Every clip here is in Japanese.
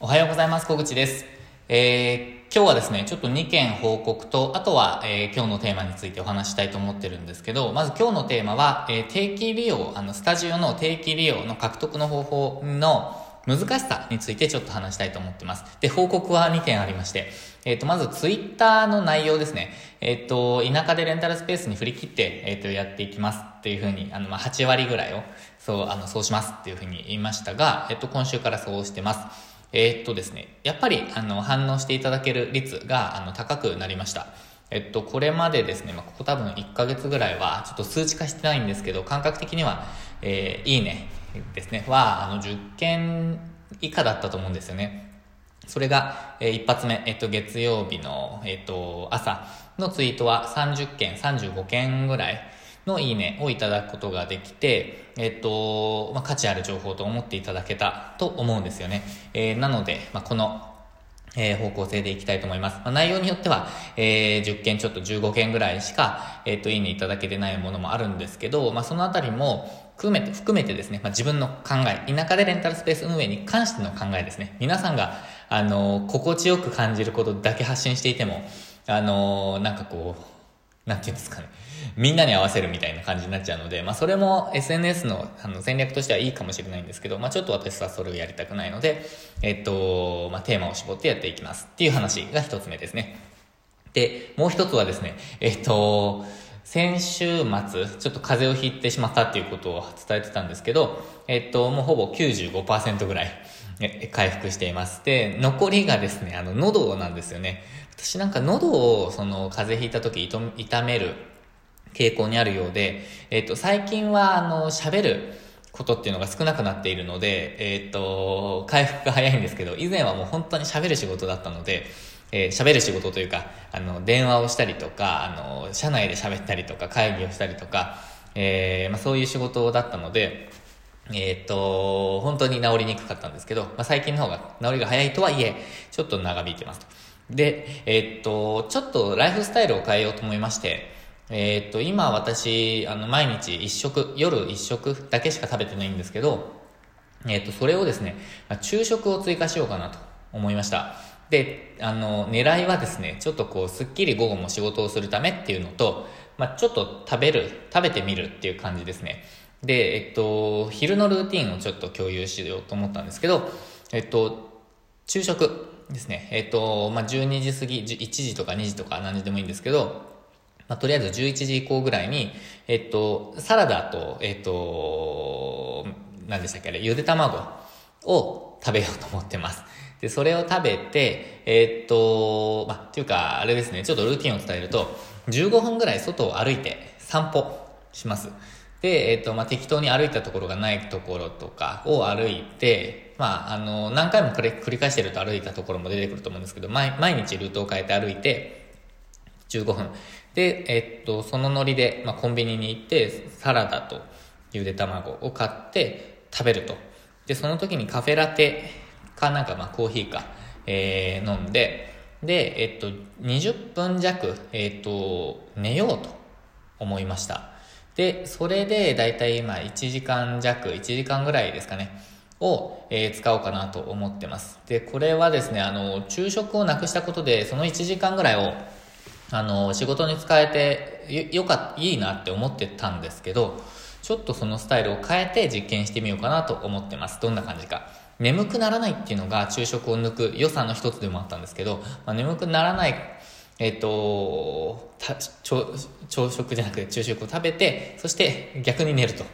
おはようございます。小口です。えー、今日はですね、ちょっと2件報告と、あとは、えー、今日のテーマについてお話したいと思ってるんですけど、まず今日のテーマは、えー、定期利用、あの、スタジオの定期利用の獲得の方法の難しさについてちょっと話したいと思ってます。で、報告は2点ありまして、えっ、ー、と、まずツイッターの内容ですね。えっ、ー、と、田舎でレンタルスペースに振り切って、えっ、ー、と、やっていきますっていうふうに、あの、まあ、8割ぐらいを、そう、あの、そうしますっていうふうに言いましたが、えっと、今週からそうしてます。えー、っとですね、やっぱりあの反応していただける率があの高くなりました。えっと、これまでですね、まあ、ここ多分1ヶ月ぐらいはちょっと数値化してないんですけど、感覚的には、えー、いいねですね、は、あの、10件以下だったと思うんですよね。それが、えー、一発目、えっと、月曜日の、えっと、朝のツイートは30件、35件ぐらいのいいねをいただくことができて、えっと、まあ、価値ある情報と思っていただけたと思うんですよね。えー、なので、まあ、この、えー、方向性でいきたいと思います。まあ、内容によっては、えー、10件ちょっと15件ぐらいしか、えっ、と、いいねいただけてないものもあるんですけど、まあ、そのあたりも、含めて、含めてですね、まあ、自分の考え、田舎でレンタルスペース運営に関しての考えですね。皆さんが、あの、心地よく感じることだけ発信していても、あの、なんかこう、なんていうんですかね。みんなに合わせるみたいな感じになっちゃうので、まあそれも SNS のあの戦略としてはいいかもしれないんですけど、まあちょっと私はそれをやりたくないので、えっと、まあテーマを絞ってやっていきますっていう話が一つ目ですね。で、もう一つはですね、えっと、先週末、ちょっと風邪をひいてしまったっていうことを伝えてたんですけど、えっと、もうほぼ95%ぐらい回復しています。で、残りがですね、あの、喉なんですよね。私なんか喉を、その、風邪ひいた時、痛める傾向にあるようで、えっ、と、最近は、あの、喋ることっていうのが少なくなっているので、えっ、と、回復が早いんですけど、以前はもう本当に喋る仕事だったので、えー、喋る仕事というか、あの、電話をしたりとか、あの、社内で喋ったりとか、会議をしたりとか、えー、まあ、そういう仕事だったので、えっ、と、本当に治りにくかったんですけど、まあ、最近の方が治りが早いとはいえ、ちょっと長引いてますと。で、えっ、と、ちょっとライフスタイルを変えようと思いまして、えっ、と、今私、あの、毎日一食、夜一食だけしか食べてないんですけど、えっ、と、それをですね、まあ、昼食を追加しようかなと思いました。で、あの、狙いはですね、ちょっとこう、すっきり午後も仕事をするためっていうのと、まあ、ちょっと食べる、食べてみるっていう感じですね。で、えっと、昼のルーティンをちょっと共有しようと思ったんですけど、えっと、昼食ですね。えっと、まあ、12時過ぎ、1時とか2時とか何時でもいいんですけど、まあ、とりあえず11時以降ぐらいに、えっと、サラダと、えっと、何でしたっけあれ、ゆで卵を食べようと思ってます。で、それを食べて、えっと、まあ、っていうか、あれですね、ちょっとルーティンを伝えると、15分ぐらい外を歩いて散歩します。で、えっ、と、まあ、適当に歩いたところがないところとかを歩いて、まあ、あの、何回もこれ繰り返してると歩いたところも出てくると思うんですけど、毎毎日ルートを変えて歩いて、15分。で、えっと、そのノリで、まあ、コンビニに行って、サラダとゆで卵を買って食べると。で、その時にカフェラテかなんか、まあ、コーヒーか、えー、飲んで、で、えっと、20分弱、えっと、寝ようと思いました。で、それでだいたい今1時間弱、1時間ぐらいですかね、を、えー、使おうかなと思ってます。で、これはですね、あの、昼食をなくしたことで、その1時間ぐらいを、あの、仕事に使えてよ、よかった、いいなって思ってたんですけど、ちょっとそのスタイルを変えて実験してみようかなと思ってます。どんな感じか。眠くならないっていうのが昼食を抜く良さの一つでもあったんですけど、まあ、眠くならないえっ、ー、と朝、朝食じゃなくて昼食を食べて、そして逆に寝ると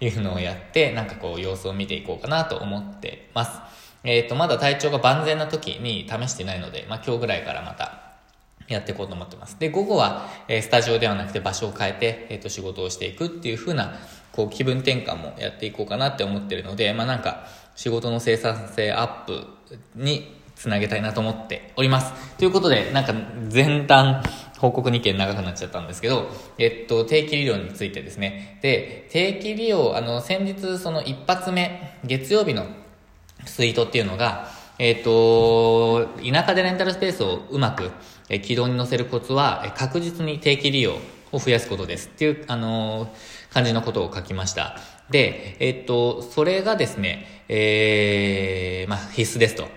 いうのをやって、なんかこう様子を見ていこうかなと思ってます。えっ、ー、と、まだ体調が万全な時に試してないので、まあ今日ぐらいからまたやっていこうと思ってます。で、午後は、え、スタジオではなくて場所を変えて、えっ、と、仕事をしていくっていう風な、こう、気分転換もやっていこうかなって思ってるので、まあなんか、仕事の生産性アップにつなげたいなと思っております。ということで、なんか前段報告2件長くなっちゃったんですけど、えっと、定期利用についてですね。で、定期利用、あの、先日その一発目、月曜日のツイートっていうのが、えっと、田舎でレンタルスペースをうまく軌道に乗せるコツは、確実に定期利用を増やすことですっていう、あの感じのことを書きました。で、えっと、それがですね、えー、まあ、必須ですと。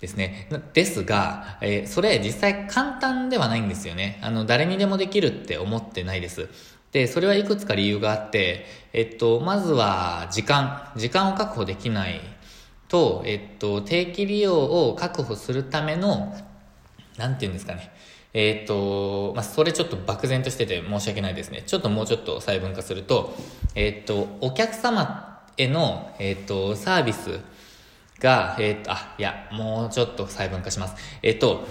ですね。ですが、えー、それ実際簡単ではないんですよね。あの、誰にでもできるって思ってないです。で、それはいくつか理由があって、えっと、まずは時間。時間を確保できないと、えっと、定期利用を確保するための、なんて言うんですかね。えっ、と、まあ、それちょっと漠然としてて申し訳ないですね。ちょっともうちょっと細分化すると、えっ、と、お客様への、えっ、と、サービスが、えっ、と、あ、いや、もうちょっと細分化します。えっ、と、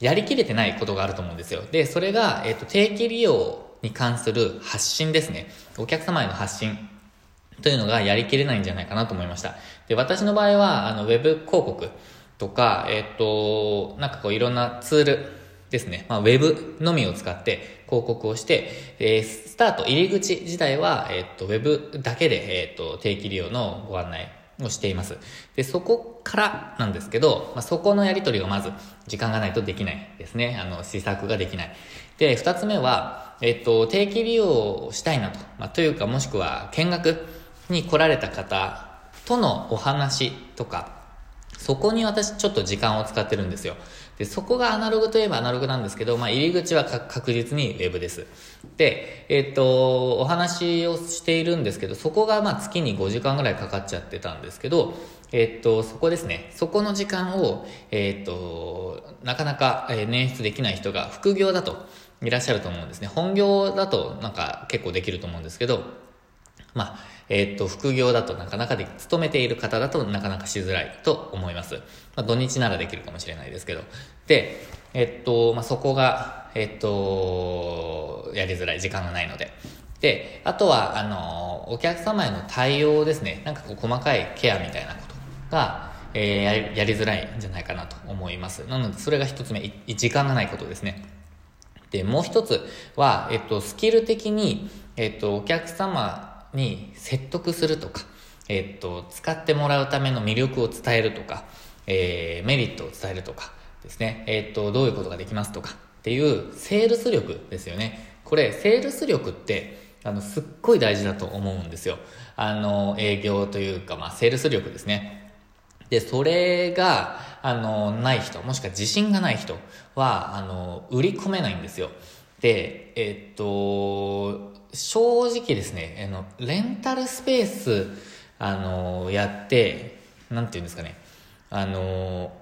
やりきれてないことがあると思うんですよ。で、それが、えっ、と、定期利用に関する発信ですね。お客様への発信というのがやりきれないんじゃないかなと思いました。で、私の場合は、あの、ウェブ広告とか、えっ、と、なんかこういろんなツールですね。まあ、ウェブのみを使って広告をして、えー、スタート、入り口自体は、えっ、と、ウェブだけで、えっ、と、定期利用のご案内をしています。で、そこからなんですけど、まあ、そこのやり取りがまず時間がないとできないですね。あの、施策ができない。で、二つ目は、えっと、定期利用をしたいなと。まあ、というか、もしくは見学に来られた方とのお話とか、そこに私ちょっと時間を使ってるんですよ。で、そこがアナログといえばアナログなんですけど、まあ、入り口は確実にウェブです。で、えっ、と、お話をしているんですけど、そこがまあ月に5時間ぐらいかかっちゃってたんですけど、えっ、と、そこですね。そこの時間を、えっ、と、なかなか捻出できない人が副業だといらっしゃると思うんですね。本業だとなんか結構できると思うんですけど、まあ、えっ、と、副業だとなかなかで、勤めている方だとなかなかしづらいと思います。まあ、土日ならできるかもしれないですけど。で、えっ、と、まあ、そこが、えっ、と、やりづらい、時間がないので。で、あとは、あの、お客様への対応ですね。なんかこう、細かいケアみたいなことが、えー、やりやりづらいんじゃないかなと思います。なので、それが一つ目、時間がないことですね。で、もう一つは、えっと、スキル的に、えっと、お客様に説得するとか、えっと、使ってもらうための魅力を伝えるとか、えー、メリットを伝えるとかですね、えっと、どういうことができますとかっていうセールス力ですよね。これ、セールス力って、あの、すっごい大事だと思うんですよ。あの、営業というか、まあ、セールス力ですね。で、それが、あの、ない人、もしくは自信がない人は、あの、売り込めないんですよ。で、えっと、正直ですね、あの、レンタルスペース、あの、やって、なんて言うんですかね、あの、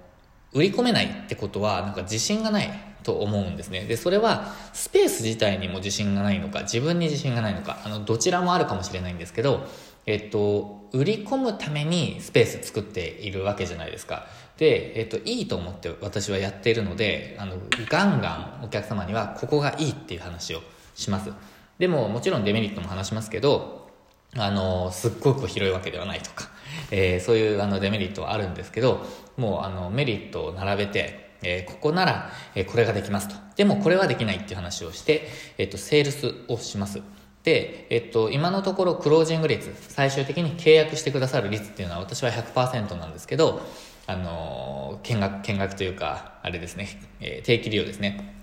売り込めないってことは、なんか自信がないと思うんですね。で、それは、スペース自体にも自信がないのか、自分に自信がないのか、あの、どちらもあるかもしれないんですけど、えっと、売り込むためにスペース作っているわけじゃないですか。で、えっと、いいと思って私はやっているので、あの、ガンガンお客様にはここがいいっていう話をします。でももちろんデメリットも話しますけど、あの、すっごく広いわけではないとか、えー、そういうあのデメリットはあるんですけど、もうあのメリットを並べて、えー、ここなら、えー、これができますと。でもこれはできないっていう話をして、えっ、と、セールスをします。で、えっと、今のところクロージング率、最終的に契約してくださる率っていうのは私は100%なんですけど、あの、見学、見学というか、あれですね、えー、定期利用ですね。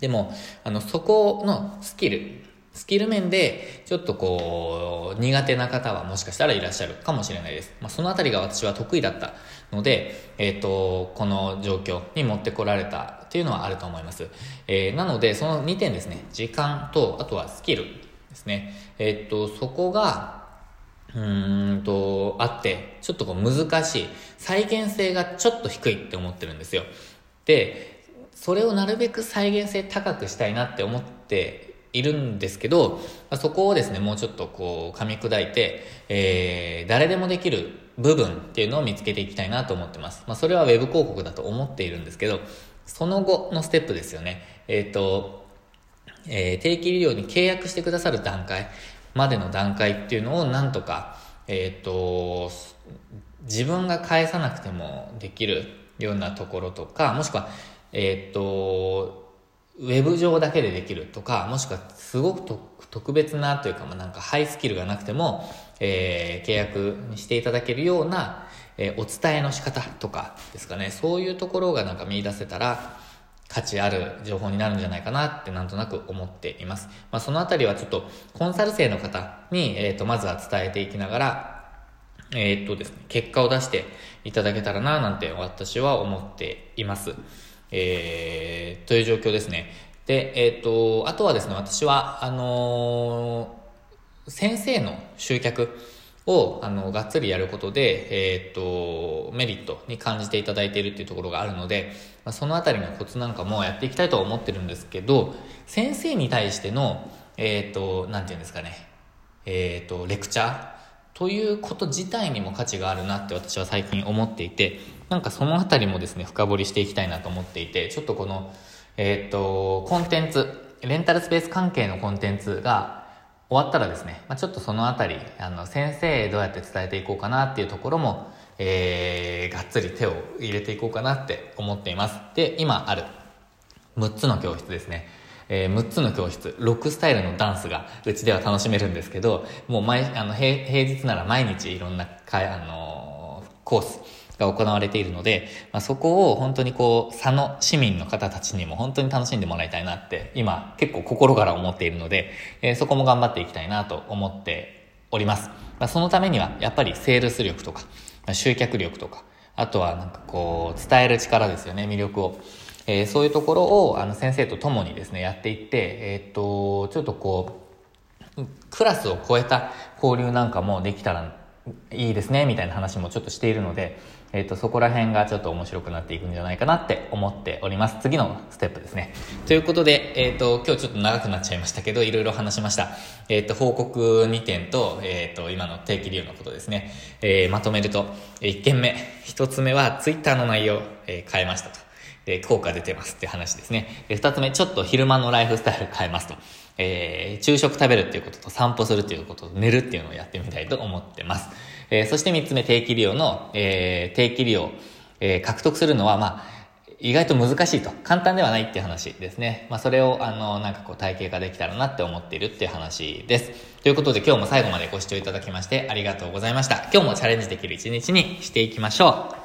でも、あの、そこのスキル、スキル面で、ちょっとこう、苦手な方はもしかしたらいらっしゃるかもしれないです。まあ、そのあたりが私は得意だったので、えっ、ー、と、この状況に持ってこられたっていうのはあると思います。えー、なので、その2点ですね。時間と、あとはスキルですね。えっ、ー、と、そこが、うんと、あって、ちょっとこう難しい。再現性がちょっと低いって思ってるんですよ。で、それをなるべく再現性高くしたいなって思っているんですけど、そこをですね、もうちょっとこう、噛み砕いて、えー、誰でもできる部分っていうのを見つけていきたいなと思ってます。まあ、それは web 広告だと思っているんですけど、その後のステップですよね。えっ、ー、と、えー、定期利用に契約してくださる段階までの段階っていうのをなんとか、えっ、ー、と、自分が返さなくてもできるようなところとか、もしくは、えっ、と、ウェブ上だけでできるとか、もしくはすごく特別なというか、まあ、なんかハイスキルがなくても、えー、契約にしていただけるような、えー、お伝えの仕方とかですかね、そういうところがなんか見出せたら、価値ある情報になるんじゃないかなってなんとなく思っています。まあ、そのあたりはちょっとコンサル生の方に、えっ、ー、と、まずは伝えていきながら、えー、っとですね、結果を出していただけたらな、なんて私は思っています。えー、という状況ですね。で、えっ、と、あとはですね、私は、あのー、先生の集客を、あの、がっつりやることで、えっ、と、メリットに感じていただいているっていうところがあるので、まあ、そのあたりのコツなんかもやっていきたいとは思ってるんですけど、先生に対しての、えっ、と、なんていうんですかね、えっ、と、レクチャーということ自体にも価値があるなって私は最近思っていて、なんかそのあたりもですね、深掘りしていきたいなと思っていて、ちょっとこの、えー、っと、コンテンツ、レンタルスペース関係のコンテンツが終わったらですね、まあ、ちょっとそのあたり、あの、先生どうやって伝えていこうかなっていうところも、えー、がっつり手を入れていこうかなって思っています。で、今ある6つの教室ですね。えー、6つの教室、ロックスタイルのダンスがうちでは楽しめるんですけど、もう毎、あの、平日なら毎日いろんな、あのー、コースが行われているので、まあ、そこを本当にこう、佐野市民の方たちにも本当に楽しんでもらいたいなって、今結構心から思っているので、えー、そこも頑張っていきたいなと思っております。まあ、そのためには、やっぱりセールス力とかま、集客力とか、あとはなんかこう、伝える力ですよね、魅力を。えー、そういうところをあの先生と共にですね、やっていって、えー、っと、ちょっとこう、クラスを超えた交流なんかもできたらいいですね、みたいな話もちょっとしているので、えっ、と、そこら辺がちょっと面白くなっていくんじゃないかなって思っております。次のステップですね。ということで、えっ、と、今日ちょっと長くなっちゃいましたけど、いろいろ話しました。えっ、と、報告2点と、えっ、と、今の定期利用のことですね。えまとめると、1件目。1つ目は、ツイッターの内容、え変えましたと。え、効果出てますって話ですね。で、二つ目、ちょっと昼間のライフスタイル変えますと。えー、昼食食べるっていうことと散歩するっていうことと寝るっていうのをやってみたいと思ってます。えー、そして三つ目、定期利用の、えー、定期利用、えー、獲得するのは、まあ、意外と難しいと。簡単ではないっていう話ですね。まあ、それを、あの、なんかこう体系化できたらなって思っているっていう話です。ということで今日も最後までご視聴いただきましてありがとうございました。今日もチャレンジできる一日にしていきましょう。